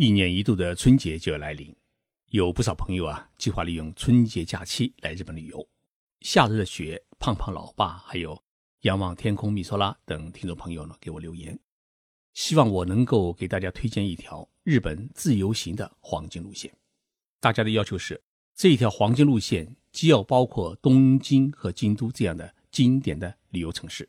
一年一度的春节就要来临，有不少朋友啊计划利用春节假期来日本旅游。夏日的雪、胖胖老爸，还有仰望天空米索拉等听众朋友呢，给我留言，希望我能够给大家推荐一条日本自由行的黄金路线。大家的要求是，这一条黄金路线既要包括东京和京都这样的经典的旅游城市，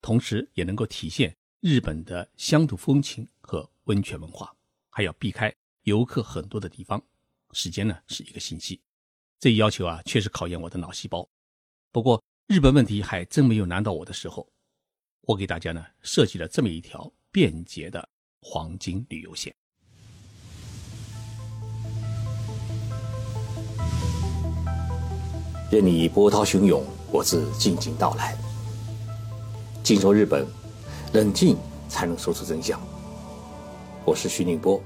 同时也能够体现日本的乡土风情和温泉文化。还要避开游客很多的地方，时间呢是一个星期。这一要求啊，确实考验我的脑细胞。不过日本问题还真没有难到我的时候，我给大家呢设计了这么一条便捷的黄金旅游线。任你波涛汹涌，我自静静到来。静说日本，冷静才能说出真相。我是徐宁波，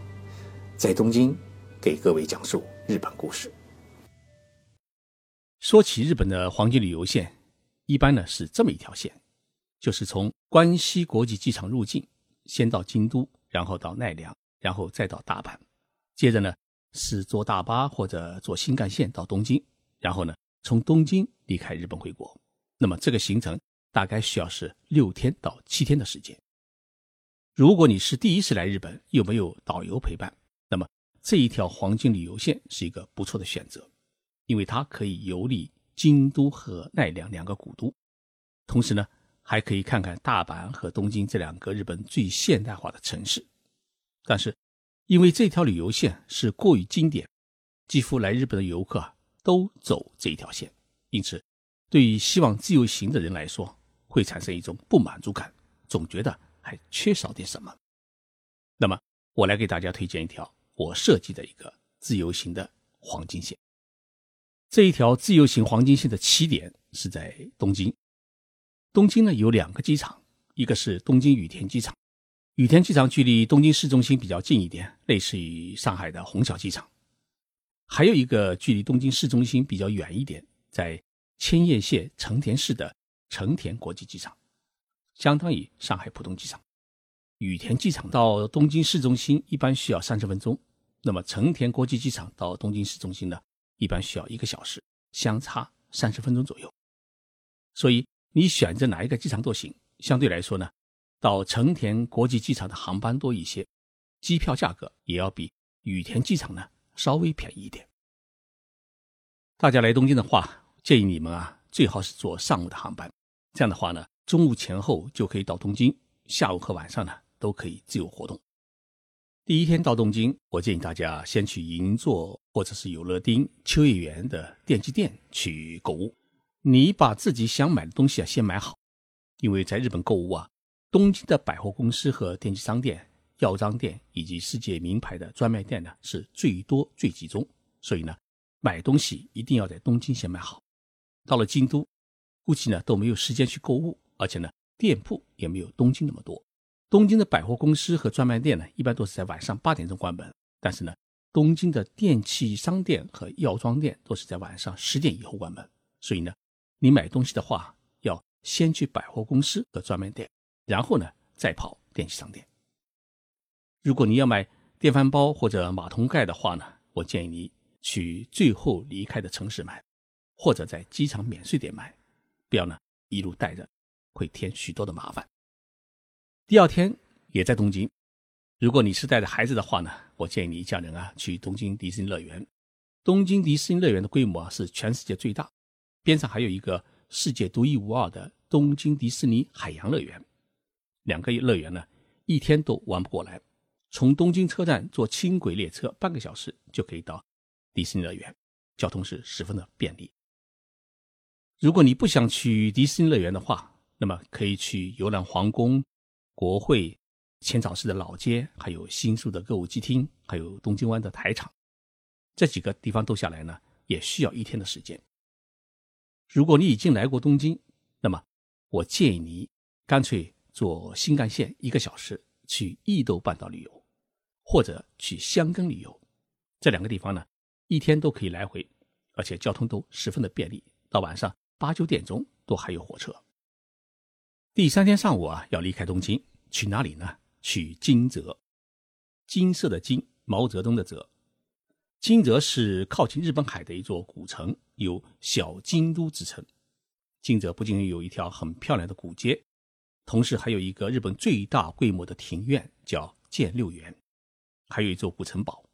在东京给各位讲述日本故事。说起日本的黄金旅游线，一般呢是这么一条线，就是从关西国际机场入境，先到京都，然后到奈良，然后再到大阪，接着呢是坐大巴或者坐新干线到东京，然后呢从东京离开日本回国。那么这个行程大概需要是六天到七天的时间。如果你是第一次来日本，又没有导游陪伴，那么这一条黄金旅游线是一个不错的选择，因为它可以游历京都和奈良两个古都，同时呢，还可以看看大阪和东京这两个日本最现代化的城市。但是，因为这条旅游线是过于经典，几乎来日本的游客啊都走这一条线，因此，对于希望自由行的人来说，会产生一种不满足感，总觉得。还缺少点什么？那么，我来给大家推荐一条我设计的一个自由行的黄金线。这一条自由行黄金线的起点是在东京。东京呢有两个机场，一个是东京羽田机场，羽田机场距离东京市中心比较近一点，类似于上海的虹桥机场。还有一个距离东京市中心比较远一点，在千叶县成田市的成田国际机场。相当于上海浦东机场，羽田机场到东京市中心一般需要三十分钟，那么成田国际机场到东京市中心呢，一般需要一个小时，相差三十分钟左右。所以你选择哪一个机场都行。相对来说呢，到成田国际机场的航班多一些，机票价格也要比羽田机场呢稍微便宜一点。大家来东京的话，建议你们啊，最好是坐上午的航班，这样的话呢。中午前后就可以到东京，下午和晚上呢都可以自由活动。第一天到东京，我建议大家先去银座或者是有乐町、秋叶原的电器店去购物。你把自己想买的东西啊先买好，因为在日本购物啊，东京的百货公司和电器商店、药妆店以及世界名牌的专卖店呢是最多最集中，所以呢买东西一定要在东京先买好。到了京都，估计呢都没有时间去购物。而且呢，店铺也没有东京那么多。东京的百货公司和专卖店呢，一般都是在晚上八点钟关门。但是呢，东京的电器商店和药妆店都是在晚上十点以后关门。所以呢，你买东西的话，要先去百货公司和专卖店，然后呢，再跑电器商店。如果你要买电饭煲或者马桶盖的话呢，我建议你去最后离开的城市买，或者在机场免税店买，不要呢一路带着。会添许多的麻烦。第二天也在东京，如果你是带着孩子的话呢，我建议你一家人啊去东京迪士尼乐园。东京迪士尼乐园的规模啊是全世界最大，边上还有一个世界独一无二的东京迪士尼海洋乐园。两个乐园呢一天都玩不过来。从东京车站坐轻轨列车半个小时就可以到迪士尼乐园，交通是十分的便利。如果你不想去迪士尼乐园的话，那么可以去游览皇宫、国会、浅草寺的老街，还有新宿的歌舞伎町，还有东京湾的台场，这几个地方都下来呢，也需要一天的时间。如果你已经来过东京，那么我建议你干脆坐新干线一个小时去伊豆半岛旅游，或者去箱根旅游。这两个地方呢，一天都可以来回，而且交通都十分的便利，到晚上八九点钟都还有火车。第三天上午啊，要离开东京，去哪里呢？去金泽，金色的金，毛泽东的泽。金泽是靠近日本海的一座古城，有“小京都”之称。金泽不仅有一条很漂亮的古街，同时还有一个日本最大规模的庭院，叫建六园，还有一座古城堡。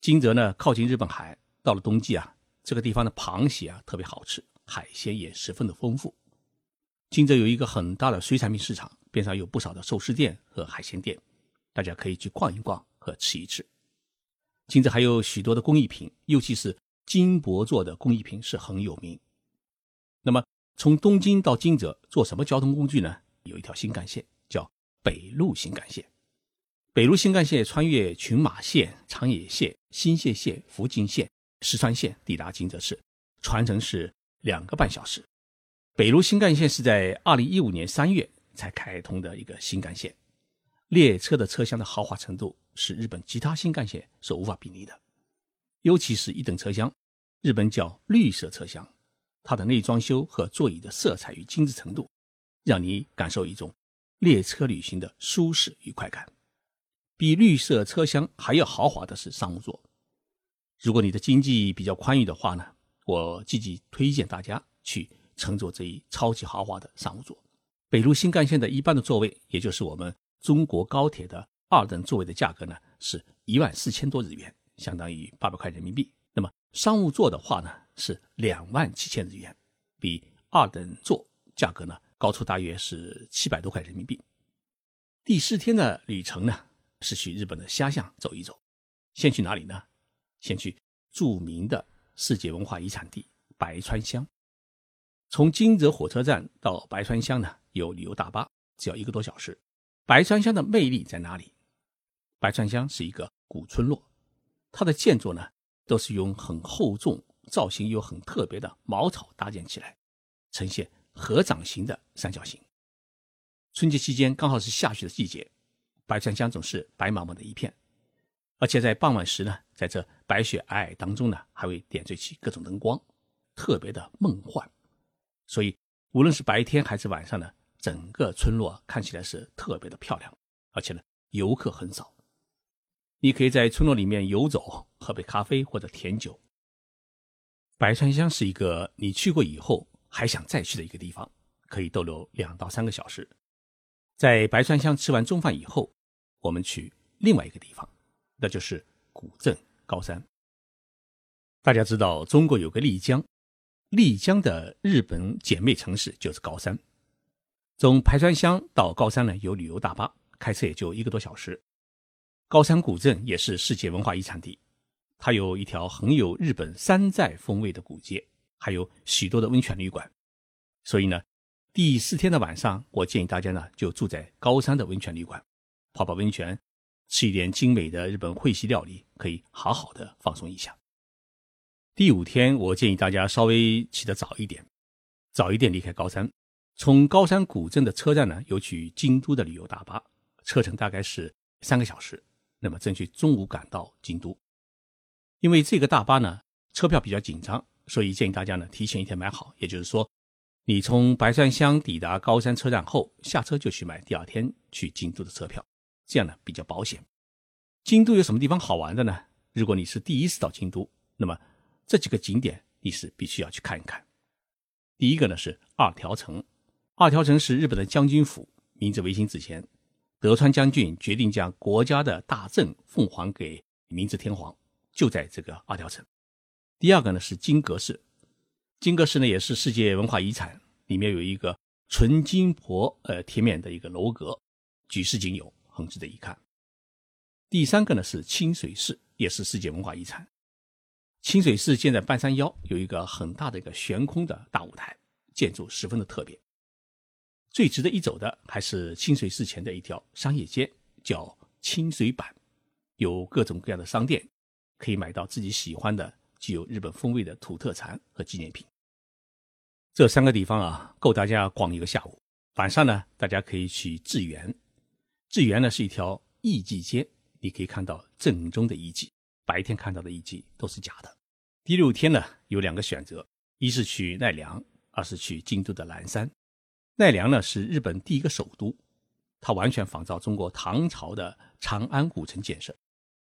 金泽呢，靠近日本海，到了冬季啊，这个地方的螃蟹啊特别好吃，海鲜也十分的丰富。金泽有一个很大的水产品市场，边上有不少的寿司店和海鲜店，大家可以去逛一逛和吃一吃。金泽还有许多的工艺品，尤其是金箔做的工艺品是很有名。那么从东京到金泽坐什么交通工具呢？有一条新干线叫北陆新干线。北陆新干线穿越群马县、长野县、新泻县、福井县、石川县，抵达金泽市，船程是两个半小时。北陆新干线是在二零一五年三月才开通的一个新干线，列车的车厢的豪华程度。是日本其他新干线所无法比拟的，尤其是一等车厢，日本叫绿色车厢，它的内装修和座椅的色彩与精致程度，让你感受一种列车旅行的舒适与快感。比绿色车厢还要豪华的是商务座，如果你的经济比较宽裕的话呢，我积极推荐大家去乘坐这一超级豪华的商务座。北陆新干线的一般的座位，也就是我们中国高铁的。二等座位的价格呢是一万四千多日元，相当于八百块人民币。那么商务座的话呢是两万七千日元，比二等座价格呢高出大约是七百多块人民币。第四天的旅程呢是去日本的虾巷走一走，先去哪里呢？先去著名的世界文化遗产地白川乡。从金泽火车站到白川乡呢有旅游大巴，只要一个多小时。白川乡的魅力在哪里？白川乡是一个古村落，它的建筑呢都是用很厚重、造型又很特别的茅草搭建起来，呈现合掌形的三角形。春节期间刚好是下雪的季节，白川乡总是白茫茫的一片，而且在傍晚时呢，在这白雪皑皑当中呢，还会点缀起各种灯光，特别的梦幻。所以无论是白天还是晚上呢，整个村落看起来是特别的漂亮，而且呢，游客很少。你可以在村落里面游走，喝杯咖啡或者甜酒。白川乡是一个你去过以后还想再去的一个地方，可以逗留两到三个小时。在白川乡吃完中饭以后，我们去另外一个地方，那就是古镇高山。大家知道，中国有个丽江，丽江的日本姐妹城市就是高山。从排川乡到高山呢，有旅游大巴，开车也就一个多小时。高山古镇也是世界文化遗产地，它有一条很有日本山寨风味的古街，还有许多的温泉旅馆。所以呢，第四天的晚上，我建议大家呢就住在高山的温泉旅馆，泡泡温泉，吃一点精美的日本会席料理，可以好好的放松一下。第五天，我建议大家稍微起得早一点，早一点离开高山，从高山古镇的车站呢有去京都的旅游大巴，车程大概是三个小时。那么争取中午赶到京都，因为这个大巴呢车票比较紧张，所以建议大家呢提前一天买好。也就是说，你从白山乡抵达高山车站后下车就去买第二天去京都的车票，这样呢比较保险。京都有什么地方好玩的呢？如果你是第一次到京都，那么这几个景点你是必须要去看一看。第一个呢是二条城，二条城是日本的将军府，明治维新之前。德川将军决定将国家的大政奉还给明治天皇，就在这个二条城。第二个呢是金阁寺，金阁寺呢也是世界文化遗产，里面有一个纯金箔呃贴面的一个楼阁，举世仅有，很值得一看。第三个呢是清水寺，也是世界文化遗产。清水寺建在半山腰，有一个很大的一个悬空的大舞台，建筑十分的特别。最值得一走的还是清水寺前的一条商业街，叫清水坂，有各种各样的商店，可以买到自己喜欢的具有日本风味的土特产和纪念品。这三个地方啊，够大家逛一个下午。晚上呢，大家可以去智园，智园呢是一条艺伎街，你可以看到正宗的艺伎，白天看到的遗迹都是假的。第六天呢，有两个选择，一是去奈良，二是去京都的岚山。奈良呢是日本第一个首都，它完全仿照中国唐朝的长安古城建设。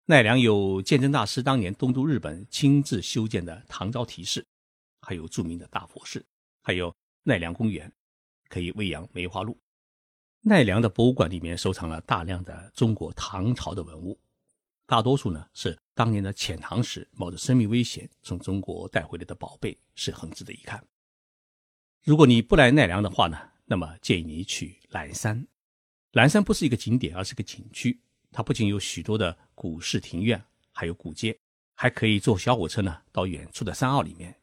奈良有鉴真大师当年东渡日本亲自修建的唐招提寺，还有著名的大佛寺，还有奈良公园，可以喂养梅花鹿。奈良的博物馆里面收藏了大量的中国唐朝的文物，大多数呢是当年的遣唐使冒着生命危险从中国带回来的宝贝，是很值得一看。如果你不来奈良的话呢，那么建议你去岚山。岚山不是一个景点，而是个景区。它不仅有许多的古式庭院，还有古街，还可以坐小火车呢到远处的山坳里面，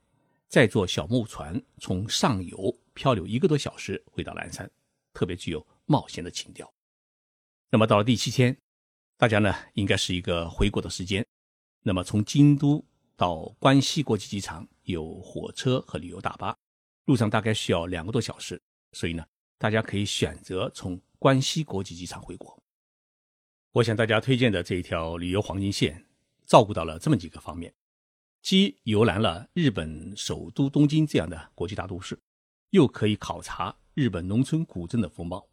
再坐小木船从上游漂流一个多小时回到岚山，特别具有。冒险的情调。那么到了第七天，大家呢应该是一个回国的时间。那么从京都到关西国际机场有火车和旅游大巴，路上大概需要两个多小时，所以呢大家可以选择从关西国际机场回国。我想大家推荐的这一条旅游黄金线，照顾到了这么几个方面：既游览了日本首都东京这样的国际大都市，又可以考察日本农村古镇的风貌。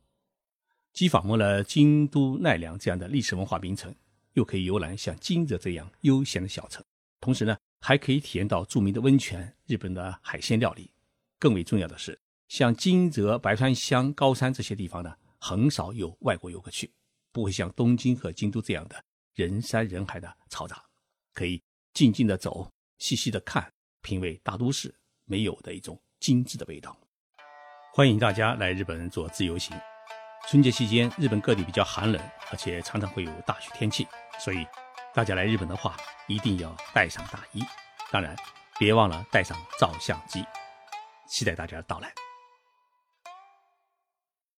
既访问了京都、奈良这样的历史文化名城，又可以游览像金泽这样悠闲的小城，同时呢，还可以体验到著名的温泉、日本的海鲜料理。更为重要的是，像金泽、白川乡、高山这些地方呢，很少有外国游客去，不会像东京和京都这样的人山人海的嘈杂，可以静静的走，细细的看，品味大都市没有的一种精致的味道。欢迎大家来日本做自由行。春节期间，日本各地比较寒冷，而且常常会有大雪天气，所以大家来日本的话，一定要带上大衣。当然，别忘了带上照相机。期待大家的到来。